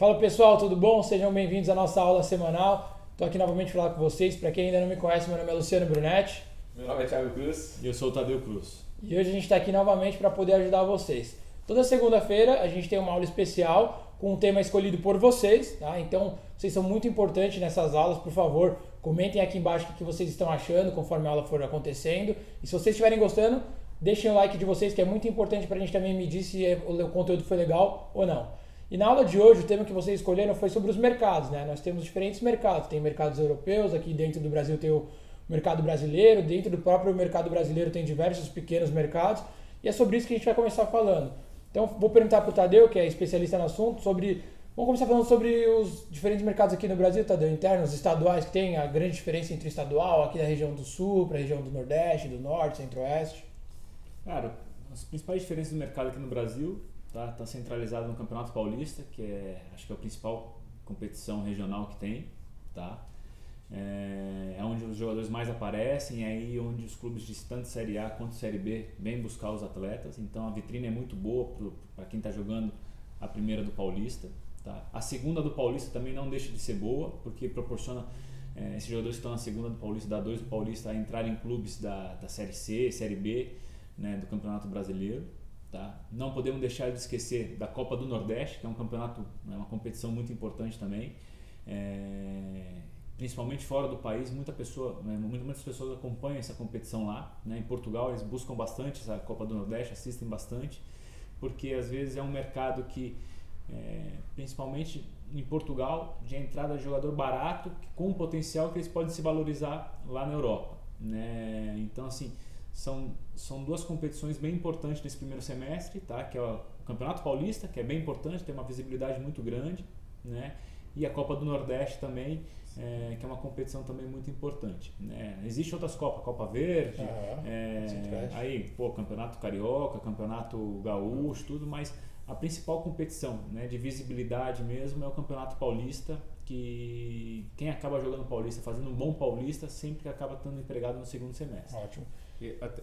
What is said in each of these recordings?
Fala pessoal, tudo bom? Sejam bem-vindos à nossa aula semanal. Estou aqui novamente para falar com vocês. Para quem ainda não me conhece, meu nome é Luciano Brunetti. Meu nome é Thiago Cruz. E eu sou o Tadeu Cruz. E hoje a gente está aqui novamente para poder ajudar vocês. Toda segunda-feira a gente tem uma aula especial com um tema escolhido por vocês, tá? Então, vocês são muito importantes nessas aulas, por favor, comentem aqui embaixo o que vocês estão achando conforme a aula for acontecendo. E se vocês estiverem gostando, deixem o like de vocês, que é muito importante para a gente também medir se o conteúdo foi legal ou não. E na aula de hoje, o tema que vocês escolheram foi sobre os mercados, né? Nós temos diferentes mercados. Tem mercados europeus, aqui dentro do Brasil tem o mercado brasileiro, dentro do próprio mercado brasileiro tem diversos pequenos mercados, e é sobre isso que a gente vai começar falando. Então, vou perguntar para o Tadeu, que é especialista no assunto, sobre. Vamos começar falando sobre os diferentes mercados aqui no Brasil, Tadeu, internos, estaduais, que tem a grande diferença entre estadual, aqui da região do sul, para a região do nordeste, do norte, centro-oeste. Cara, as principais diferenças do mercado aqui no Brasil tá, tá centralizado no Campeonato Paulista, que é acho que é a principal competição regional que tem, tá? É, é onde os jogadores mais aparecem, é aí onde os clubes de tanto Série A quanto Série B vêm buscar os atletas. Então a vitrine é muito boa para quem está jogando a primeira do Paulista. Tá? A segunda do Paulista também não deixa de ser boa, porque proporciona é, esses jogadores que estão na segunda do Paulista, da 2 do Paulista, a entrar em clubes da, da Série C, Série B, né, do Campeonato Brasileiro. Tá? Não podemos deixar de esquecer da Copa do Nordeste, que é um campeonato, é uma competição muito importante também. É, principalmente fora do país, muita pessoa, né, muitas pessoas acompanham essa competição lá. Né? Em Portugal eles buscam bastante essa Copa do Nordeste, assistem bastante, porque às vezes é um mercado que, é, principalmente em Portugal, de entrada de jogador barato, com um potencial que eles podem se valorizar lá na Europa. Né? Então assim são, são duas competições bem importantes nesse primeiro semestre, tá? que é o Campeonato Paulista, que é bem importante, tem uma visibilidade muito grande, né? e a Copa do Nordeste também, é, que é uma competição também muito importante. Né? Existem outras Copas, Copa Verde, uhum. é, aí, pô, Campeonato Carioca, Campeonato Gaúcho, tudo, mas a principal competição né, de visibilidade mesmo é o Campeonato Paulista, que quem acaba jogando Paulista, fazendo um bom Paulista, sempre acaba estando empregado no segundo semestre. Ótimo.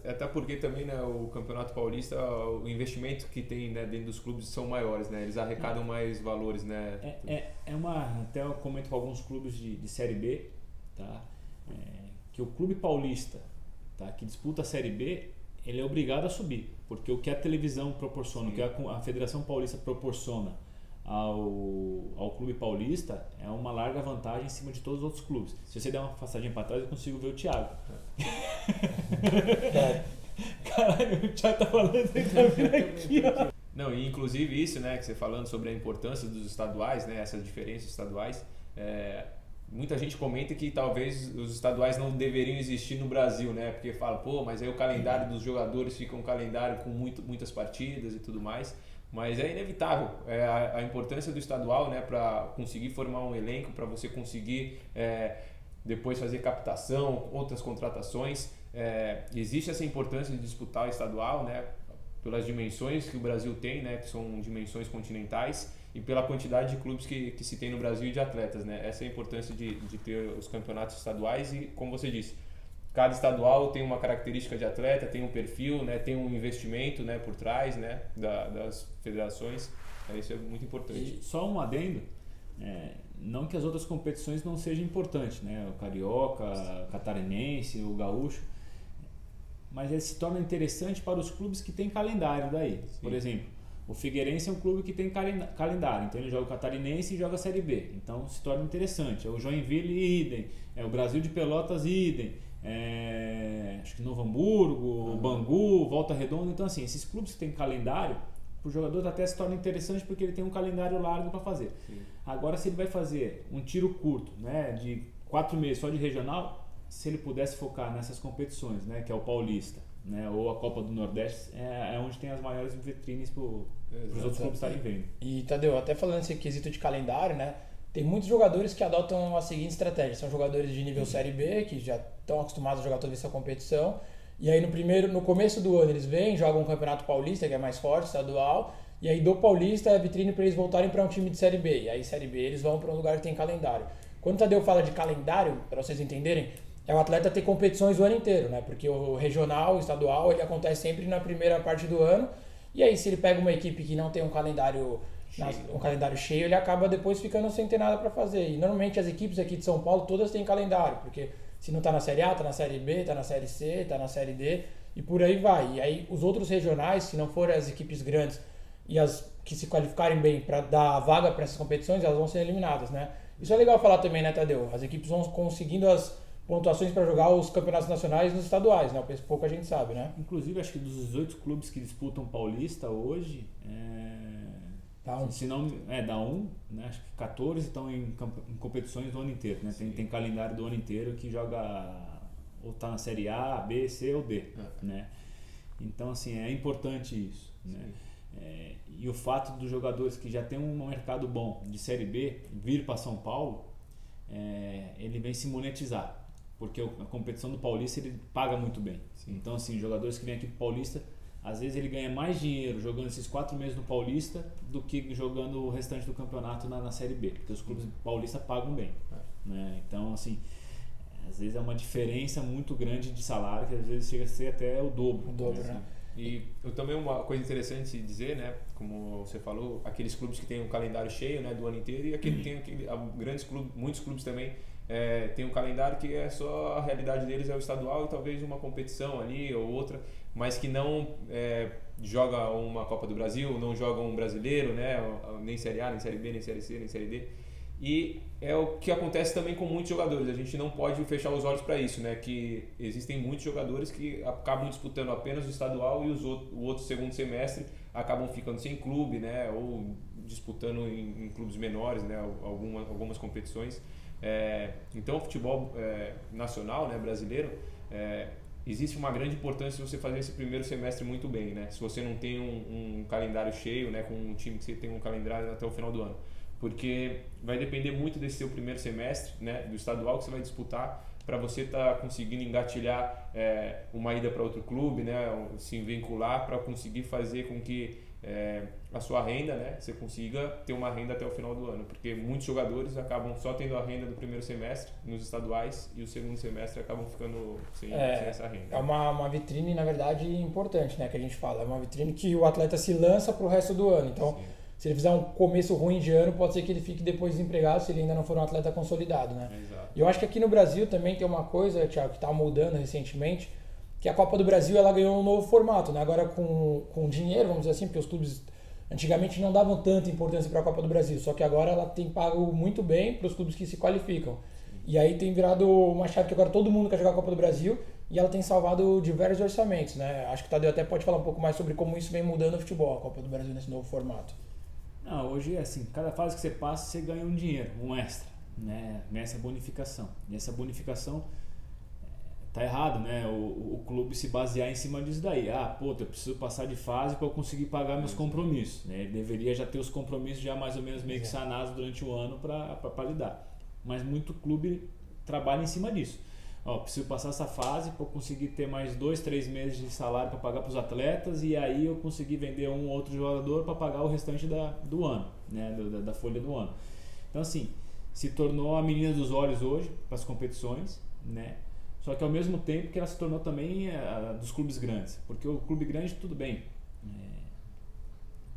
Até porque também né, o Campeonato Paulista, o investimento que tem né, dentro dos clubes são maiores, né? Eles arrecadam mais valores, né? É, é, é uma... Até eu comento com alguns clubes de, de Série B, tá? É, que o clube paulista, tá? Que disputa a Série B, ele é obrigado a subir. Porque o que a televisão proporciona, Sim. o que a, a Federação Paulista proporciona ao, ao clube paulista é uma larga vantagem em cima de todos os outros clubes. Se você der uma passadinha para trás, eu consigo ver o Thiago. É. Caralho, o Thiago tá falando, ele tá vindo aqui, ó. Não, e inclusive isso, né, que você falando sobre a importância dos estaduais, né, essas diferenças estaduais, é, muita gente comenta que talvez os estaduais não deveriam existir no Brasil, né, porque fala, pô, mas aí o calendário dos jogadores fica um calendário com muito, muitas partidas e tudo mais. Mas é inevitável é a, a, importância do estadual né, para conseguir formar um elenco, para você conseguir é, depois fazer captação, outras contratações. É, existe essa importância de disputar o estadual né, pelas dimensões que o Brasil tem, né, que são dimensões continentais, e pela quantidade de clubes que, que se tem no Brasil e de atletas. Né? Essa é a importância de, de ter os campeonatos estaduais e, como você disse, cada estadual tem uma característica de atleta, tem um perfil, né, tem um investimento né, por trás né, da, das federações. É, isso é muito importante. E só um adendo, é, não que as outras competições não sejam importantes, né, o carioca, o catarinense, o gaúcho, mas ele se torna interessante para os clubes que têm calendário daí. Sim. Por exemplo, o Figueirense é um clube que tem calendário, então ele joga o Catarinense e joga a Série B. Então se torna interessante. É o Joinville idem, é o Brasil de Pelotas idem é, acho que Novo Hamburgo, uhum. Bangu, Volta Redonda. Então, assim, esses clubes que têm calendário, para o jogador até se torna interessante porque ele tem um calendário largo para fazer. Sim. Agora, se ele vai fazer um tiro curto, né, de quatro meses só de regional, se ele pudesse focar nessas competições, né, que é o Paulista, né, ou a Copa do Nordeste, é, é onde tem as maiores vitrines para os outros clubes estarem vendo. E Tadeu, até falando esse quesito de calendário, né? Tem muitos jogadores que adotam a seguinte estratégia: são jogadores de nível Série B, que já estão acostumados a jogar toda essa competição. E aí no primeiro, no começo do ano eles vêm, jogam o Campeonato Paulista, que é mais forte, estadual, e aí do Paulista é vitrine para eles voltarem para um time de Série B. E aí Série B eles vão para um lugar que tem calendário. Quando o Tadeu fala de calendário, para vocês entenderem, é o atleta ter competições o ano inteiro, né? Porque o regional, o estadual, ele acontece sempre na primeira parte do ano. E aí se ele pega uma equipe que não tem um calendário nas, um calendário cheio, ele acaba depois ficando sem ter nada para fazer. E normalmente as equipes aqui de São Paulo todas têm calendário, porque se não está na Série A, está na Série B, está na Série C, está na Série D e por aí vai. E aí os outros regionais, se não forem as equipes grandes e as que se qualificarem bem para dar a vaga para essas competições, elas vão ser eliminadas, né? Isso é legal falar também, né, Tadeu? As equipes vão conseguindo as pontuações para jogar os campeonatos nacionais nos estaduais, né? Pouco a gente sabe, né? Inclusive, acho que dos 18 clubes que disputam Paulista hoje, é... Dá um. se não é da um, né? Acho que 14 estão em, em competições do ano inteiro, né? Tem, tem calendário do ano inteiro que joga ou tá na série A, B, C ou D, é. né? Então assim é importante isso, né? É, e o fato dos jogadores que já têm um mercado bom de série B vir para São Paulo, é, ele vem se monetizar, porque a competição do Paulista ele paga muito bem. Sim. Então assim jogadores que vêm aqui para Paulista às vezes ele ganha mais dinheiro jogando esses quatro meses no Paulista do que jogando o restante do campeonato na, na Série B, porque os clubes paulistas pagam bem. É. Né? Então, assim, às vezes é uma diferença muito grande de salário, que às vezes chega a ser até o dobro. O dobro, né? E também uma coisa interessante de dizer, né, como você falou, aqueles clubes que têm um calendário cheio, né, do ano inteiro e aquele tem aquele, grandes clubes, muitos clubes também é, tem um calendário que é só a realidade deles é o estadual e talvez uma competição ali ou outra, mas que não é, joga uma Copa do Brasil, não joga um brasileiro, né, nem Série A, nem Série B, nem Série C, nem Série D. E é o que acontece também com muitos jogadores. A gente não pode fechar os olhos para isso, né? Que existem muitos jogadores que acabam disputando apenas o estadual e os outro, o outro segundo semestre acabam ficando sem clube, né? Ou disputando em, em clubes menores, né? Algumas, algumas competições. É, então, o futebol é, nacional, né? Brasileiro, é, existe uma grande importância você fazer esse primeiro semestre muito bem, né? Se você não tem um, um calendário cheio, né? Com um time que você tem um calendário até o final do ano porque vai depender muito desse seu primeiro semestre, né, do estadual que você vai disputar, para você estar tá conseguindo engatilhar é, uma ida para outro clube, né, se vincular para conseguir fazer com que é, a sua renda, né, você consiga ter uma renda até o final do ano, porque muitos jogadores acabam só tendo a renda do primeiro semestre nos estaduais e o segundo semestre acabam ficando sem, é, sem essa renda. É uma, uma vitrine, na verdade, importante, né, que a gente fala, é uma vitrine que o atleta se lança para o resto do ano, então... Sim se ele fizer um começo ruim de ano, pode ser que ele fique depois desempregado se ele ainda não for um atleta consolidado, né? Exato. E eu acho que aqui no Brasil também tem uma coisa, Thiago, que está mudando recentemente, que a Copa do Brasil ela ganhou um novo formato, né? Agora com, com dinheiro, vamos dizer assim, porque os clubes antigamente não davam tanta importância para a Copa do Brasil, só que agora ela tem pago muito bem para os clubes que se qualificam. E aí tem virado uma chave que agora todo mundo quer jogar a Copa do Brasil e ela tem salvado diversos orçamentos, né? Acho que o Tadeu até pode falar um pouco mais sobre como isso vem mudando o futebol, a Copa do Brasil nesse novo formato. Não, hoje é assim, cada fase que você passa, você ganha um dinheiro, um extra, né? Nessa bonificação. E essa bonificação tá errado, né? O, o, clube se basear em cima disso daí. Ah, pô, eu preciso passar de fase para eu conseguir pagar meus compromissos. Né? Ele deveria já ter os compromissos já mais ou menos meio que sanados durante o ano para lidar. Mas muito clube trabalha em cima disso ó, preciso passar essa fase para conseguir ter mais dois, três meses de salário para pagar para os atletas e aí eu conseguir vender um ou outro jogador para pagar o restante da, do ano, né, da, da, folha do ano. Então assim, se tornou a menina dos olhos hoje para as competições, né? Só que ao mesmo tempo que ela se tornou também a, dos clubes grandes, porque o clube grande tudo bem, é,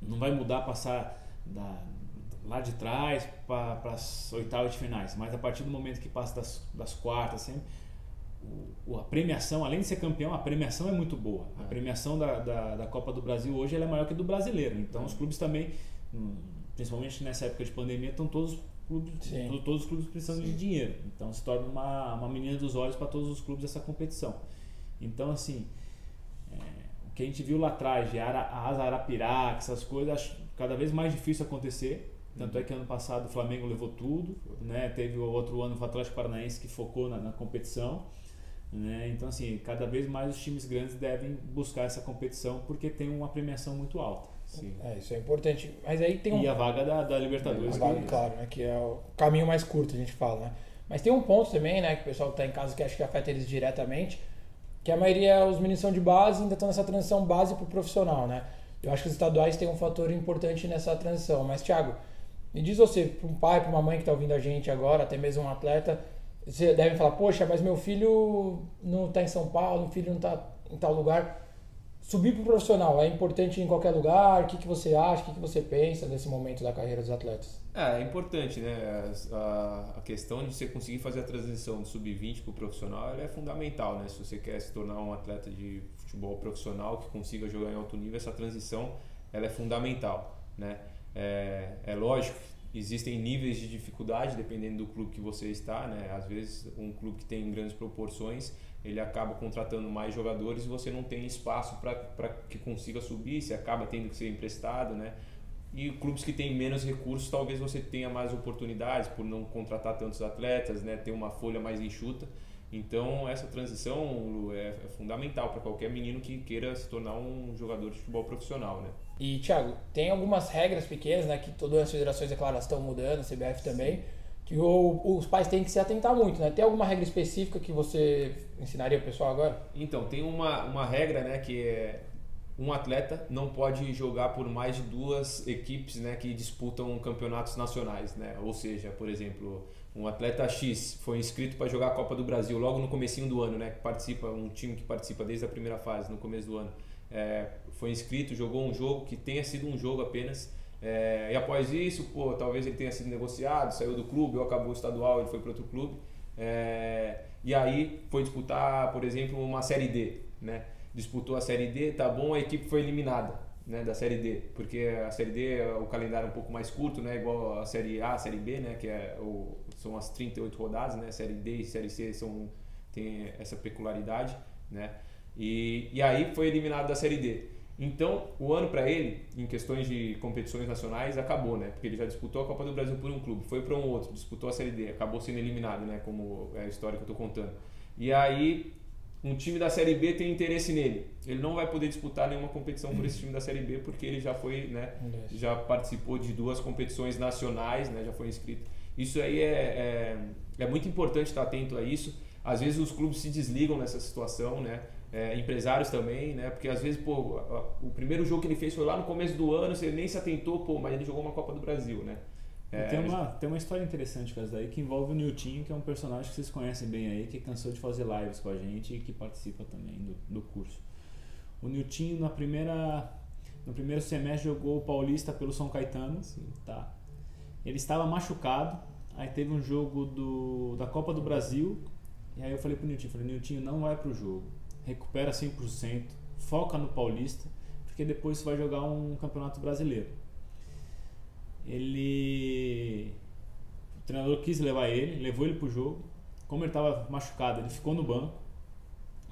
não vai mudar passar da, lá de trás para as oitavas de finais, mas a partir do momento que passa das, das quartas sempre o, a premiação, além de ser campeão, a premiação é muito boa. A é. premiação da, da, da Copa do Brasil hoje é maior que do brasileiro. Então, é. os clubes também, hum, principalmente nessa época de pandemia, estão todos clubes, todos os clubes precisando Sim. de dinheiro. Então, se torna uma, uma menina dos olhos para todos os clubes essa competição. Então, assim, é, o que a gente viu lá atrás, de Ara, a Asa Arapiraca, essas coisas, acho cada vez mais difícil acontecer. Tanto é que ano passado o Flamengo levou tudo, né? teve o outro ano o Atlético Paranaense que focou na, na competição. Né? Então, assim, cada vez mais os times grandes devem buscar essa competição porque tem uma premiação muito alta. Sim. É, isso é importante. Mas aí tem um... E a vaga da, da Libertadores. A vaga, que... claro, né, que é o caminho mais curto, a gente fala, né? Mas tem um ponto também, né, que o pessoal que está em casa que acha que afeta eles diretamente, que a maioria, os meninos são de base ainda estão nessa transição base para o profissional, né? Eu acho que os estaduais têm um fator importante nessa transição. Mas, Thiago, me diz você, para um pai, para uma mãe que está ouvindo a gente agora, até mesmo um atleta, você deve falar, poxa, mas meu filho não está em São Paulo, meu filho não está em tal lugar. Subir para o profissional é importante em qualquer lugar? O que, que você acha? O que, que você pensa desse momento da carreira dos atletas? É, é importante, né? A, a questão de você conseguir fazer a transição do sub-20 para o profissional é fundamental, né? Se você quer se tornar um atleta de futebol profissional que consiga jogar em alto nível, essa transição ela é fundamental, né? É, é lógico existem níveis de dificuldade dependendo do clube que você está, né? Às vezes um clube que tem grandes proporções ele acaba contratando mais jogadores e você não tem espaço para que consiga subir, você acaba tendo que ser emprestado, né? E clubes que têm menos recursos, talvez você tenha mais oportunidades por não contratar tantos atletas, né? Ter uma folha mais enxuta. Então, essa transição Lu, é, é fundamental para qualquer menino que queira se tornar um jogador de futebol profissional, né? E, Thiago, tem algumas regras pequenas, né? Que todas as federações, é claro, estão mudando, a CBF também. Sim que o, os pais têm que se atentar muito, né? Tem alguma regra específica que você ensinaria o pessoal agora? Então, tem uma, uma regra, né, que é um atleta não pode jogar por mais de duas equipes, né, que disputam campeonatos nacionais, né? Ou seja, por exemplo, um atleta X foi inscrito para jogar a Copa do Brasil logo no comecinho do ano, né? Participa um time que participa desde a primeira fase, no começo do ano, é, foi inscrito, jogou um jogo que tenha sido um jogo apenas é, e após isso, pô, talvez ele tenha sido negociado, saiu do clube ou acabou o estadual, ele foi para outro clube. É, e aí foi disputar, por exemplo, uma Série D. Né? Disputou a Série D, tá bom, a equipe foi eliminada né, da Série D, porque a Série D, o calendário é um pouco mais curto, né, igual a Série A, a Série B, né, que é o, são as 38 rodadas, né, Série D e Série C são, tem essa peculiaridade. Né? E, e aí foi eliminado da Série D. Então, o ano para ele, em questões de competições nacionais, acabou, né? Porque ele já disputou a Copa do Brasil por um clube, foi para um outro, disputou a Série D, acabou sendo eliminado, né? Como é a história que eu estou contando. E aí, um time da Série B tem interesse nele. Ele não vai poder disputar nenhuma competição por esse time da Série B, porque ele já foi, né? Já participou de duas competições nacionais, né? Já foi inscrito. Isso aí é, é, é muito importante estar atento a isso. Às vezes os clubes se desligam nessa situação, né? É, empresários também, né? Porque às vezes, pô, o primeiro jogo que ele fez foi lá no começo do ano, você nem se atentou, pô, mas ele jogou uma Copa do Brasil, né? É, tem, uma, tem uma história interessante com essa daí que envolve o Nilton, que é um personagem que vocês conhecem bem aí, que cansou de fazer lives com a gente e que participa também do, do curso. O Nilton, na primeira, no primeiro semestre, jogou o Paulista pelo São Caetano. Sim. Tá? Ele estava machucado, aí teve um jogo do, da Copa do Brasil, e aí eu falei pro Nilton, falei, Nilton, não vai pro jogo recupera 100%, foca no Paulista, porque depois você vai jogar um campeonato brasileiro. Ele. O treinador quis levar ele, levou ele pro jogo. Como ele estava machucado, ele ficou no banco.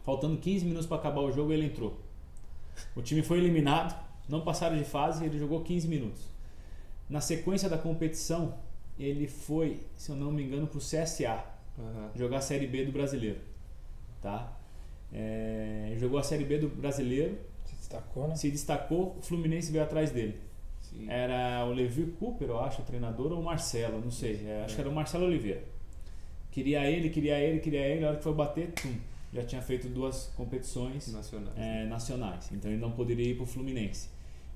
Faltando 15 minutos para acabar o jogo, ele entrou. O time foi eliminado, não passaram de fase, ele jogou 15 minutos. Na sequência da competição, ele foi, se eu não me engano, para o CSA uhum. jogar a Série B do Brasileiro. Tá? É, jogou a Série B do Brasileiro. Se destacou, né? Se destacou, o Fluminense veio atrás dele. Sim. Era o Levi Cooper, eu acho, o treinador, ou o Marcelo, não sei. É, acho que era o Marcelo Oliveira. Queria ele, queria ele, queria ele. Na hora que foi bater, tum, já tinha feito duas competições nacionais. É, nacionais. Então ele não poderia ir para o Fluminense.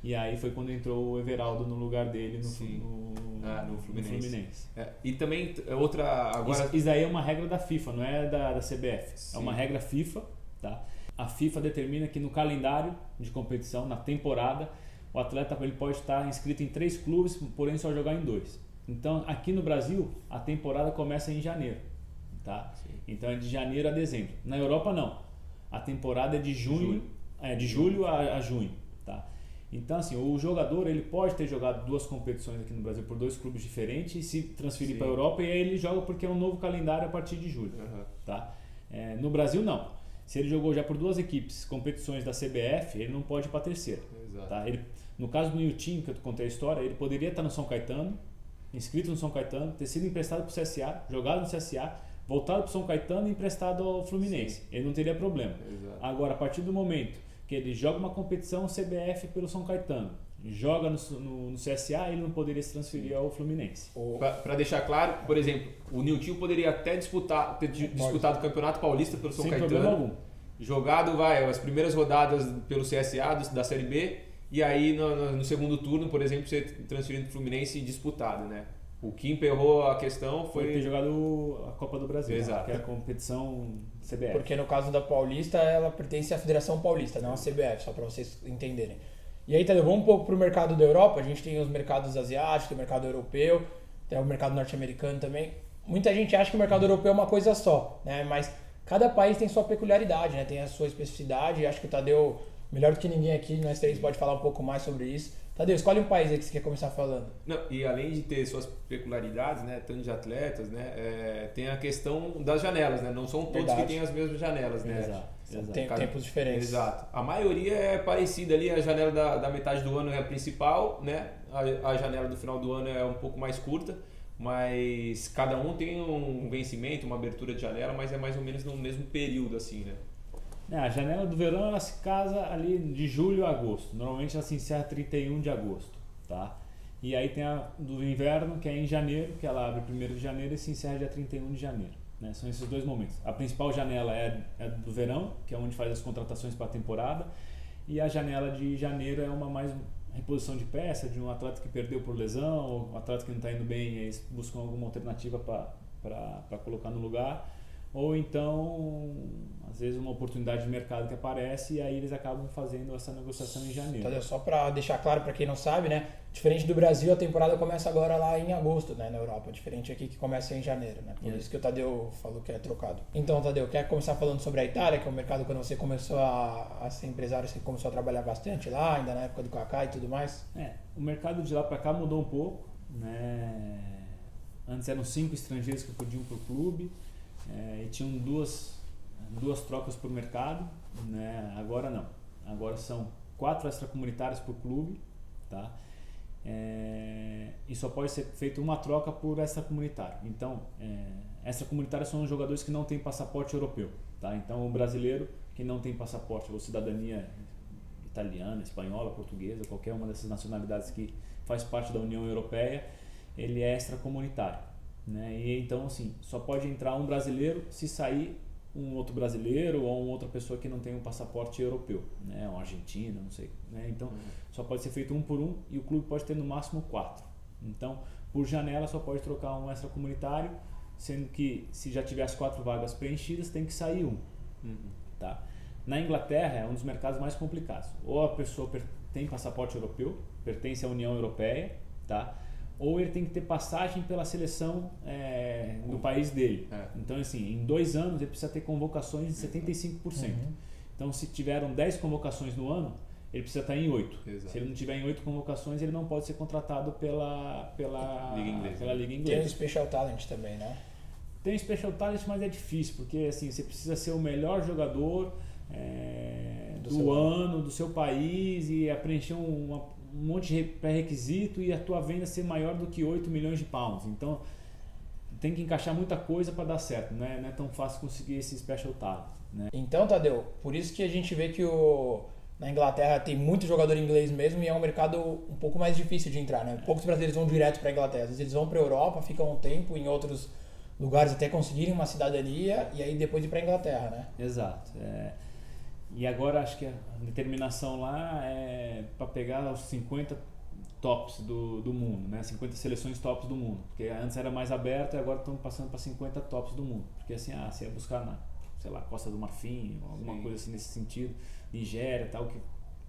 E aí foi quando entrou o Everaldo no lugar dele no, no, ah, no Fluminense. No Fluminense. É, e também outra. Agora... Isso, isso daí é uma regra da FIFA, não é da, da CBF. Sim. É uma regra FIFA Tá? A FIFA determina que no calendário de competição, na temporada, o atleta ele pode estar inscrito em três clubes, porém só jogar em dois. Então, aqui no Brasil, a temporada começa em janeiro. Tá? Então, é de janeiro a dezembro. Na Europa, não. A temporada é de junho, julho. É, de julho a, a junho. Tá? Então, assim, o jogador ele pode ter jogado duas competições aqui no Brasil por dois clubes diferentes e se transferir para a Europa e aí ele joga porque é um novo calendário a partir de julho. Uhum. Tá? É, no Brasil, não. Se ele jogou já por duas equipes, competições da CBF, ele não pode ir para a terceira. Tá? Ele, no caso do Nilton, que eu contei a história, ele poderia estar no São Caetano, inscrito no São Caetano, ter sido emprestado para o CSA, jogado no CSA, voltado para o São Caetano e emprestado ao Fluminense. Sim. Ele não teria problema. Exato. Agora, a partir do momento que ele joga uma competição CBF pelo São Caetano, joga no, no, no, CSA, ele não poderia se transferir ao Fluminense. Para deixar claro, por exemplo, o Nilton poderia até disputar, ter disputado o Campeonato Paulista pelo São Sem Caetano. Problema algum. Jogado, vai, as primeiras rodadas pelo CSA da Série B, e aí no, no, segundo turno, por exemplo, ser transferido para o Fluminense e disputado, né? O que emperrou a questão Foi foi. ter jogado a Copa do Brasil, Exato. que é a competição CBF. Porque no caso da Paulista, ela pertence à Federação Paulista, não à CBF, só para vocês entenderem. E aí, Tadeu, vamos um pouco para o mercado da Europa. A gente tem os mercados asiáticos, o mercado europeu, tem o mercado norte-americano também. Muita gente acha que o mercado europeu é uma coisa só, né? Mas cada país tem sua peculiaridade, né? Tem a sua especificidade. Acho que o Tadeu, melhor do que ninguém aqui, nós três, pode falar um pouco mais sobre isso. Tadeu, escolhe um país aí que você quer começar falando. Não, e além de ter suas peculiaridades, né, tanto de atletas, né, é, tem a questão das janelas, né? Não são todos Verdade. que têm as mesmas janelas, né? Exato. Tem Cada- tempos diferentes. Exato. A maioria é parecida ali, a janela da, da metade do ano é a principal, né? A, a janela do final do ano é um pouco mais curta, mas cada um tem um vencimento, uma abertura de janela, mas é mais ou menos no mesmo período, assim, né? É, a janela do verão ela se casa ali de julho a agosto. Normalmente ela se encerra 31 de agosto, tá? E aí tem a do inverno, que é em janeiro, que ela abre 1 de janeiro e se encerra dia 31 de janeiro. Né? São esses dois momentos. A principal janela é, é do verão, que é onde faz as contratações para a temporada, e a janela de janeiro é uma mais reposição de peça, de um atleta que perdeu por lesão, ou um atleta que não está indo bem, e eles buscam alguma alternativa para colocar no lugar ou então às vezes uma oportunidade de mercado que aparece e aí eles acabam fazendo essa negociação em janeiro. Tadeu, só para deixar claro para quem não sabe, né? Diferente do Brasil, a temporada começa agora lá em agosto, né, na Europa. Diferente aqui que começa em janeiro, né? Por Isso. isso que o Tadeu falou que é trocado. Então, Tadeu, quer começar falando sobre a Itália, que é um mercado quando você começou a, a ser empresário, você começou a trabalhar bastante lá, ainda na época do Kaká e tudo mais? É, o mercado de lá para cá mudou um pouco, né? Antes eram cinco estrangeiros que podiam para o clube é, e tinham duas duas trocas por mercado, né? Agora não. Agora são quatro extracomunitários por clube, tá? É, e só pode ser feita uma troca por extracomunitário. Então, é, extracomunitários são os jogadores que não têm passaporte europeu, tá? Então, o brasileiro que não tem passaporte ou cidadania italiana, espanhola, portuguesa, qualquer uma dessas nacionalidades que faz parte da União Europeia, ele é extracomunitário, né? E então, assim, só pode entrar um brasileiro se sair um outro brasileiro ou uma outra pessoa que não tem um passaporte europeu, né? Um argentino, não sei, né? Então, só pode ser feito um por um e o clube pode ter no máximo quatro. Então, por janela só pode trocar um extracomunitário, sendo que se já tiver as quatro vagas preenchidas, tem que sair um. Tá? Na Inglaterra é um dos mercados mais complicados. Ou a pessoa tem passaporte europeu, pertence à União Europeia, tá? Ou ele tem que ter passagem pela seleção é, do país dele. É. Então, assim, em dois anos ele precisa ter convocações de 75%. Uhum. Então, se tiveram 10 convocações no ano, ele precisa estar em 8. Exato. Se ele não tiver em 8 convocações, ele não pode ser contratado pela, pela, Liga inglesa. pela Liga Tem o Inglesa. Special Talent também, né? Tem special talent, mas é difícil, porque assim, você precisa ser o melhor jogador é, Do do, ano, do seu país e preencher um, uma- um monte de re- pré-requisito e a tua venda ser maior do que 8 milhões de pounds. Então, tem que encaixar muita coisa para dar certo, não é, não é tão fácil conseguir esse special talent. Né? Então, Tadeu, por isso que a gente vê que o, na Inglaterra tem muito jogador inglês mesmo e é um mercado um pouco mais difícil de entrar, né? Poucos brasileiros vão direto para a Inglaterra. Às vezes eles vão para a Europa, ficam um tempo em outros lugares até conseguirem uma cidadania e aí depois ir para a Inglaterra, né? Exato. é. E agora acho que a determinação lá é para pegar os 50 tops do, do mundo, né? 50 seleções tops do mundo. Porque antes era mais aberto e agora estão passando para 50 tops do mundo. Porque assim, ah, você ia buscar na, sei lá, Costa do Marfim, alguma Sim. coisa assim nesse sentido, Nigéria tal, que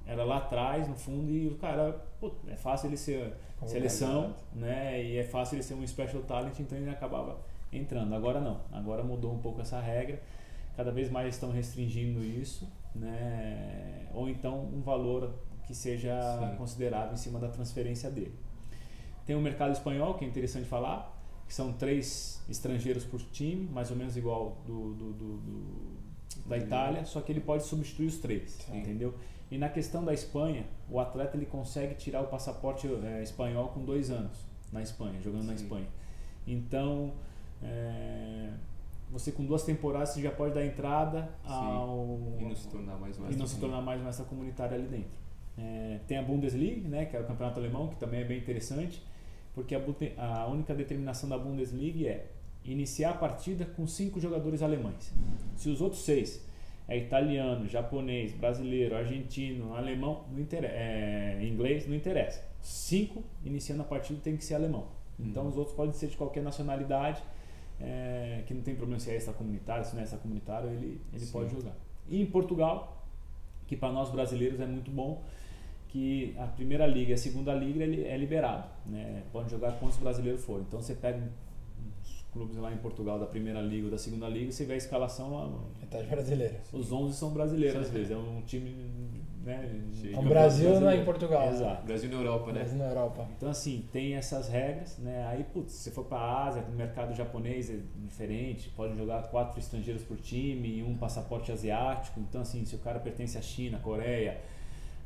era lá atrás, no fundo, e o cara, pô, é fácil ele ser Convocado. seleção, né? E é fácil ele ser um special talent, então ele acabava entrando. Agora não, agora mudou um pouco essa regra. Cada vez mais estão restringindo isso, né? Ou então um valor que seja Sim. considerável em cima da transferência dele. Tem o mercado espanhol, que é interessante falar, que são três estrangeiros por time, mais ou menos igual do, do- do- do- da Itália, só que ele pode substituir os três, Sim. entendeu? E na questão da Espanha, o atleta ele consegue tirar o passaporte eh, espanhol com dois anos na Espanha, jogando na Sim. Espanha. Então, eh, você com duas temporadas você já pode dar entrada ao E não se tornar mais um e não se tornar mais uma essa comunitária ali dentro. É, tem a Bundesliga, né, que é o campeonato alemão, que também é bem interessante, porque a, a única determinação da Bundesliga é iniciar a partida com cinco jogadores alemães. Se os outros seis é italiano, japonês, brasileiro, argentino, alemão, não interessa, é, inglês, não interessa. Cinco iniciando a partida tem que ser alemão. Então os outros podem ser de qualquer nacionalidade, é, que não tem problema se é extracomunitário, se não é extracomunitário, ele, ele pode jogar. E em Portugal, que para nós brasileiros é muito bom, que a primeira liga e a segunda liga é liberado, né? Pode jogar quantos brasileiros forem. Então você pega os clubes lá em Portugal da primeira liga ou da segunda liga, você vê a escalação, metade brasileira. Os 11 são brasileiros às vezes, é um time né, é um Brasil não é em Portugal. Exato. Brasil na Europa, né? Brasil na Europa. Então assim, tem essas regras, né? Aí, putz, se for para a Ásia, no mercado japonês é diferente, pode jogar quatro estrangeiros por time e um passaporte asiático. Então assim, se o cara pertence à China, Coreia,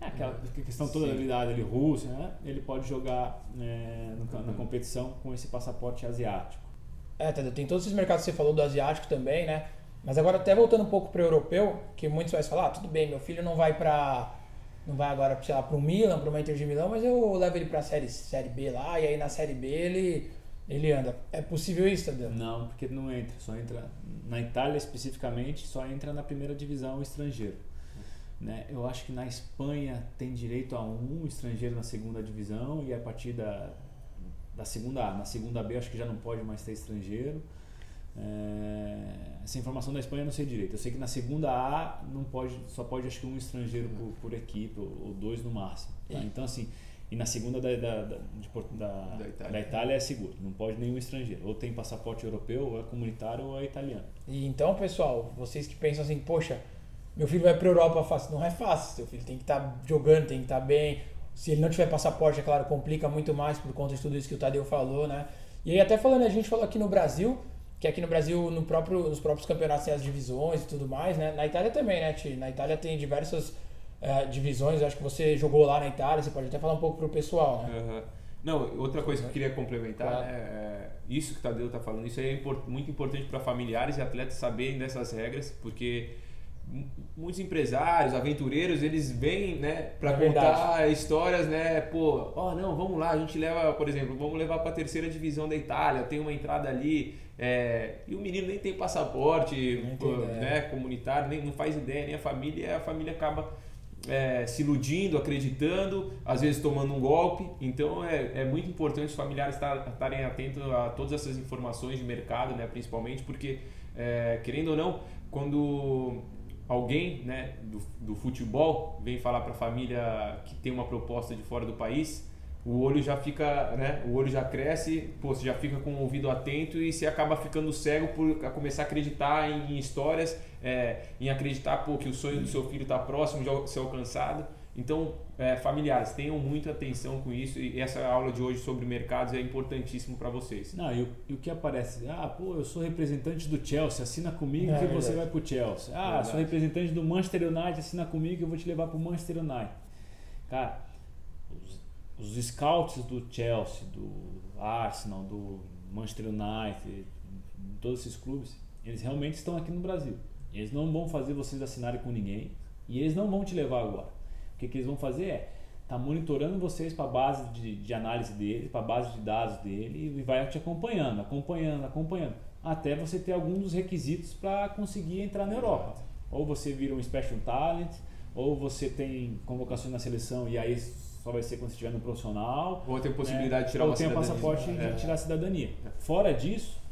é aquela questão toda Sim. da ali, Rússia, né? ele pode jogar né, no, na competição com esse passaporte asiático. É, tem todos esses mercados que você falou do asiático também, né? Mas agora até voltando um pouco para o europeu, que muitos vai falar, ah, tudo bem, meu filho não vai para não vai agora, sei lá, para o Milan, para uma Inter de Milão, mas eu levo ele para a série, série B lá, e aí na série B ele, ele anda. É possível isso, Tadeu? Não, porque não entra. Só entra, na Itália especificamente, só entra na primeira divisão estrangeiro. Né? Eu acho que na Espanha tem direito a um estrangeiro na segunda divisão e a partir da, da segunda A. Na segunda B acho que já não pode mais ter estrangeiro. É, essa informação da Espanha eu não sei direito. Eu sei que na segunda A não pode, só pode acho que um estrangeiro por, por equipe, ou, ou, dois no máximo. Tá? Então assim, e na segunda da, da, da, de, da, da, Itália. da, Itália. é seguro, não pode nenhum estrangeiro. Ou tem passaporte europeu, ou é comunitário, ou é italiano. E então, pessoal, vocês que pensam assim, poxa, meu filho vai para a Europa fácil. Não é fácil. Seu filho tem que estar tá jogando, tem que estar tá bem. Se ele não tiver passaporte, é claro, complica muito mais por conta de tudo isso que o Tadeu falou, né? E aí, até falando, a gente falou aqui no Brasil, que aqui no Brasil, no próprio, nos próprios campeonatos tem as divisões e tudo mais, né? Na Itália também, né, Ti? Na Itália tem diversas uh, divisões. acho que você jogou lá na Itália, você pode até falar um pouco pro pessoal, né? Uhum. Não, outra coisa que eu queria complementar, claro. né, é, isso que o Tadeu está falando, isso é muito importante para familiares e atletas saberem dessas regras, porque muitos empresários, aventureiros, eles vêm, né, para é contar verdade. histórias, né, pô, ó, oh, não, vamos lá, a gente leva, por exemplo, vamos levar para a terceira divisão da Itália, tem uma entrada ali, é, e o menino nem tem passaporte, pô, né, comunitário, nem não faz ideia, nem a família, a família acaba é, se iludindo, acreditando, às vezes tomando um golpe. Então é, é muito importante os familiares estarem atentos a todas essas informações de mercado, né, principalmente, porque é, querendo ou não, quando alguém né, do, do futebol vem falar para a família que tem uma proposta de fora do país, o olho já fica, né, o olho já cresce, pô, você já fica com o ouvido atento e você acaba ficando cego por começar a acreditar em, em histórias, é, em acreditar pô, que o sonho do seu filho está próximo de ser alcançado. Então, é, familiares, tenham muita atenção com isso e essa aula de hoje sobre mercados é importantíssimo para vocês. Não, e o, e o, que aparece? Ah, pô, eu sou representante do Chelsea, assina comigo é, que você vai para o Chelsea. Ah, verdade. sou representante do Manchester United, assina comigo que eu vou te levar para o Manchester United. Cara, os, os scouts do Chelsea, do Arsenal, do Manchester United, todos esses clubes, eles realmente estão aqui no Brasil. Eles não vão fazer vocês assinarem com ninguém e eles não vão te levar agora. O que, que eles vão fazer é tá monitorando vocês para a base de, de, análise dele, para a base de dados dele e vai te acompanhando, acompanhando, acompanhando, até você ter algum dos requisitos para conseguir entrar na Europa. Ou você vira um special talent, ou você tem convocação na seleção e aí só vai ser quando você estiver no profissional. Ou tem possibilidade né? de tirar ou uma tem o passaporte é. de tirar a cidadania. Fora disso,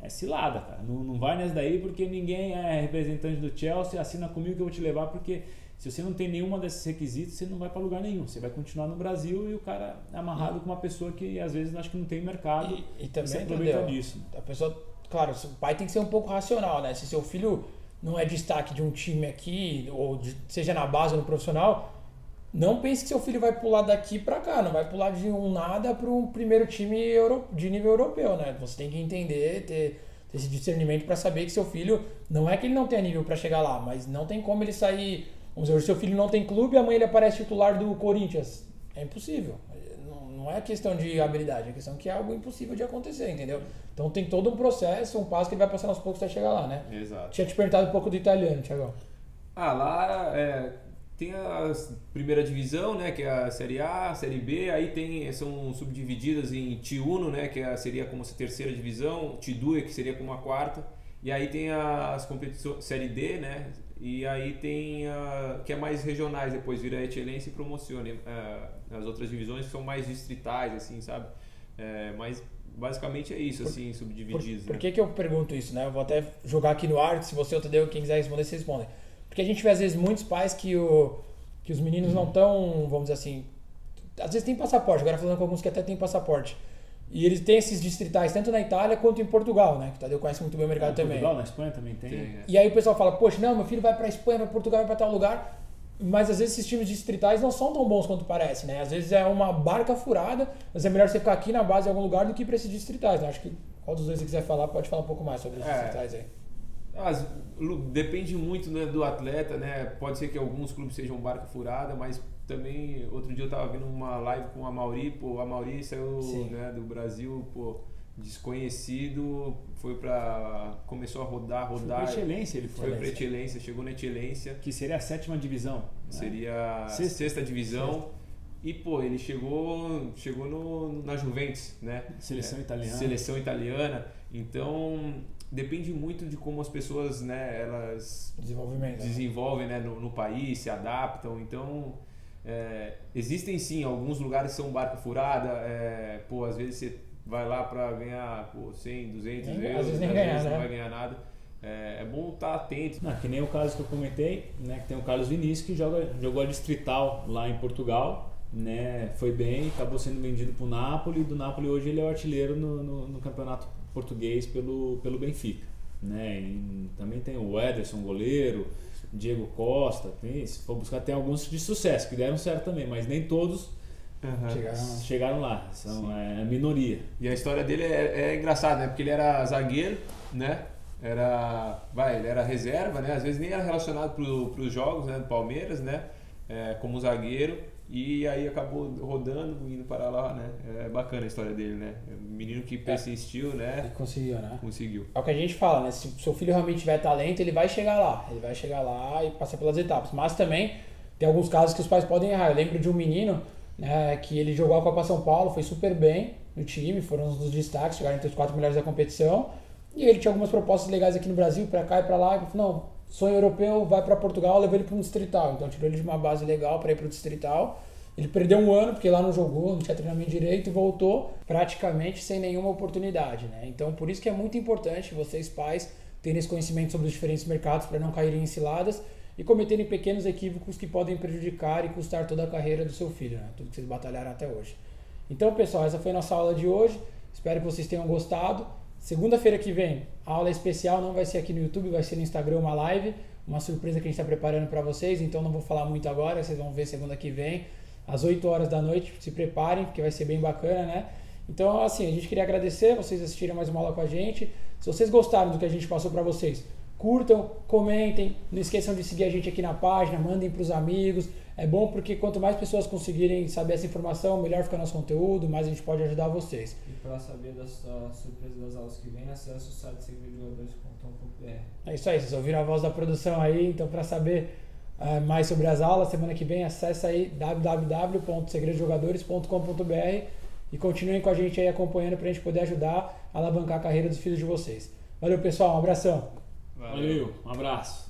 é cilada, cara. Não, não vai nessa daí porque ninguém é representante do Chelsea, assina comigo que eu vou te levar porque se você não tem nenhuma desses requisitos, você não vai para lugar nenhum. Você vai continuar no Brasil e o cara é amarrado e, com uma pessoa que às vezes acho que não tem mercado. E, e também aproveita disso. A pessoa, claro, o pai tem que ser um pouco racional, né? Se seu filho não é destaque de um time aqui, ou de, seja na base ou no profissional, não pense que seu filho vai pular daqui para cá, não vai pular de um nada para um primeiro time euro, de nível europeu, né? Você tem que entender, ter, ter esse discernimento para saber que seu filho não é que ele não tenha nível para chegar lá, mas não tem como ele sair Vamos dizer, o seu filho não tem clube e amanhã ele aparece titular do Corinthians. É impossível. Não, não é questão de habilidade, é questão que é algo impossível de acontecer, entendeu? Então tem todo um processo, um passo que ele vai passando aos poucos até chegar lá, né? Exato. Tinha te perguntado um pouco do italiano, Thiago. Ah, lá é, tem a primeira divisão, né, que é a Série A, a Série B, aí tem, são subdivididas em T1, né, que é, seria como a terceira divisão, T2, que seria como a quarta, e aí tem as competições Série D, né, e aí tem a, que é mais regionais, depois vira Excelência e Promocione. Uh, as outras divisões que são mais distritais, assim, sabe? É, mas basicamente é isso, assim, subdividido. Por, por que, que eu pergunto isso, né? Eu vou até jogar aqui no ar, se você ou Tadeu, quem quiser responder, vocês respondem. Porque a gente vê às vezes muitos pais que, o, que os meninos não estão, vamos dizer assim, às vezes tem passaporte, agora falando com alguns que até tem passaporte. E eles têm esses distritais tanto na Itália quanto em Portugal, né? Que o Tadeu conhece muito bem o mercado É, também. Portugal, na Espanha também tem. Tem, é. E aí o pessoal fala, poxa, não, meu filho vai pra Espanha, vai pra Portugal, vai pra tal lugar. Mas às vezes esses times distritais não são tão bons quanto parece, né? Às vezes é uma barca furada, mas é melhor você ficar aqui na base em algum lugar do que pra esses distritais. Né? Acho que qual dos dois você quiser falar, pode falar um pouco mais sobre os É. distritais aí. As- depende muito né, do atleta, né? Pode ser que alguns clubes sejam barca furada, mas também outro dia eu tava vendo uma live com a Mauri, pô, a Mauri saiu né, do Brasil, pô, desconhecido, foi pra. começou a rodar, Foi rodar. pra excelência ele foi. Foi pra excelência, chegou na excelência, Que seria a sétima divisão. né? seria a Sexta. sexta, divisão. E pô, ele chegou, chegou no, na Juventus, né? Seleção É, italiana. Seleção italiana. Então, depende muito de como as pessoas, né, elas Desenvolvimento. né? desenvolvem né, no, no país, se adaptam. Então, é, existem sim alguns lugares que são barca furada. É, pô, às vezes você vai lá para ganhar pô, 100, 200 Nem- às euros, vezes nem ganhar, não né? vai ganhar nada. É, é bom estar atento. Não, que nem o caso que eu comentei, né, que tem o Carlos Vinícius que joga, jogou a Distrital lá em Portugal, né, foi bem, acabou sendo vendido para o Napoli, do Napoli hoje ele é o artilheiro no, no, no campeonato português pelo, pelo Benfica. Né, e também tem o Ederson, goleiro, Diego Costa, tem, se for buscar tem alguns de sucesso que deram certo também, mas nem todos Chegaram- chegaram lá, são é, a minoria. E a história dele é, é engraçada, né? Porque ele era zagueiro, né? Era, vai, ele era reserva, né? Às vezes nem era relacionado para os jogos, né? Do Palmeiras, né? É, como zagueiro. E aí acabou rodando, indo para lá, né? É bacana a história dele, né? É menino que persistiu, E né? conseguiu, né? Conseguiu. É o que a gente fala, né? Se o seu filho realmente tiver talento, ele vai chegar lá. Ele vai chegar lá e passar pelas etapas. Mas também tem alguns casos que os pais podem errar. Eu lembro de um menino né, que ele jogou a Copa São Paulo, foi super bem no time, foram um dos destaques, chegaram entre os quatro melhores da competição. E ele tinha algumas propostas legais aqui no Brasil, pra cá e pra lá. Ele falou, não, sonho europeu, vai pra Portugal, levou ele pra um distrital. Então tirou ele de uma base legal pra ir pro distrital. Ele perdeu um ano porque lá não jogou, não tinha treinamento direito e voltou praticamente sem nenhuma oportunidade, né? Então por isso que é muito importante vocês pais terem esse conhecimento sobre os diferentes mercados para não caírem em ciladas e cometerem pequenos equívocos que podem prejudicar e custar toda a carreira do seu filho, né? Tudo que vocês batalharam até hoje. Então, pessoal, essa foi a nossa aula de hoje. Espero que vocês tenham gostado. Segunda-feira que vem, a aula especial não vai ser aqui no YouTube, vai ser no Instagram uma live, uma surpresa que a gente está preparando para vocês. Então não vou falar muito agora, vocês vão ver segunda que vem, às 8 horas da noite. Se preparem, porque vai ser bem bacana, né? Então, assim, a gente queria agradecer vocês assistirem mais uma aula com a gente. Se vocês gostaram do que a gente passou para vocês, curtam, comentem, não esqueçam de seguir a gente aqui na página, mandem para os amigos. É bom porque quanto mais pessoas conseguirem saber essa informação, melhor fica nosso conteúdo, mais a gente pode ajudar vocês. E para saber da sua surpresa das aulas que vem, acesse o site segredojogadores.com.br. É isso aí, vocês ouviram a voz da produção aí, então para saber ah, mais sobre as aulas, semana que vem acesse aí www.segredojogadores.com.br e continuem com a gente aí acompanhando para a gente poder ajudar a alavancar a carreira dos filhos de vocês. Valeu pessoal, um abração! Valeu um abraço.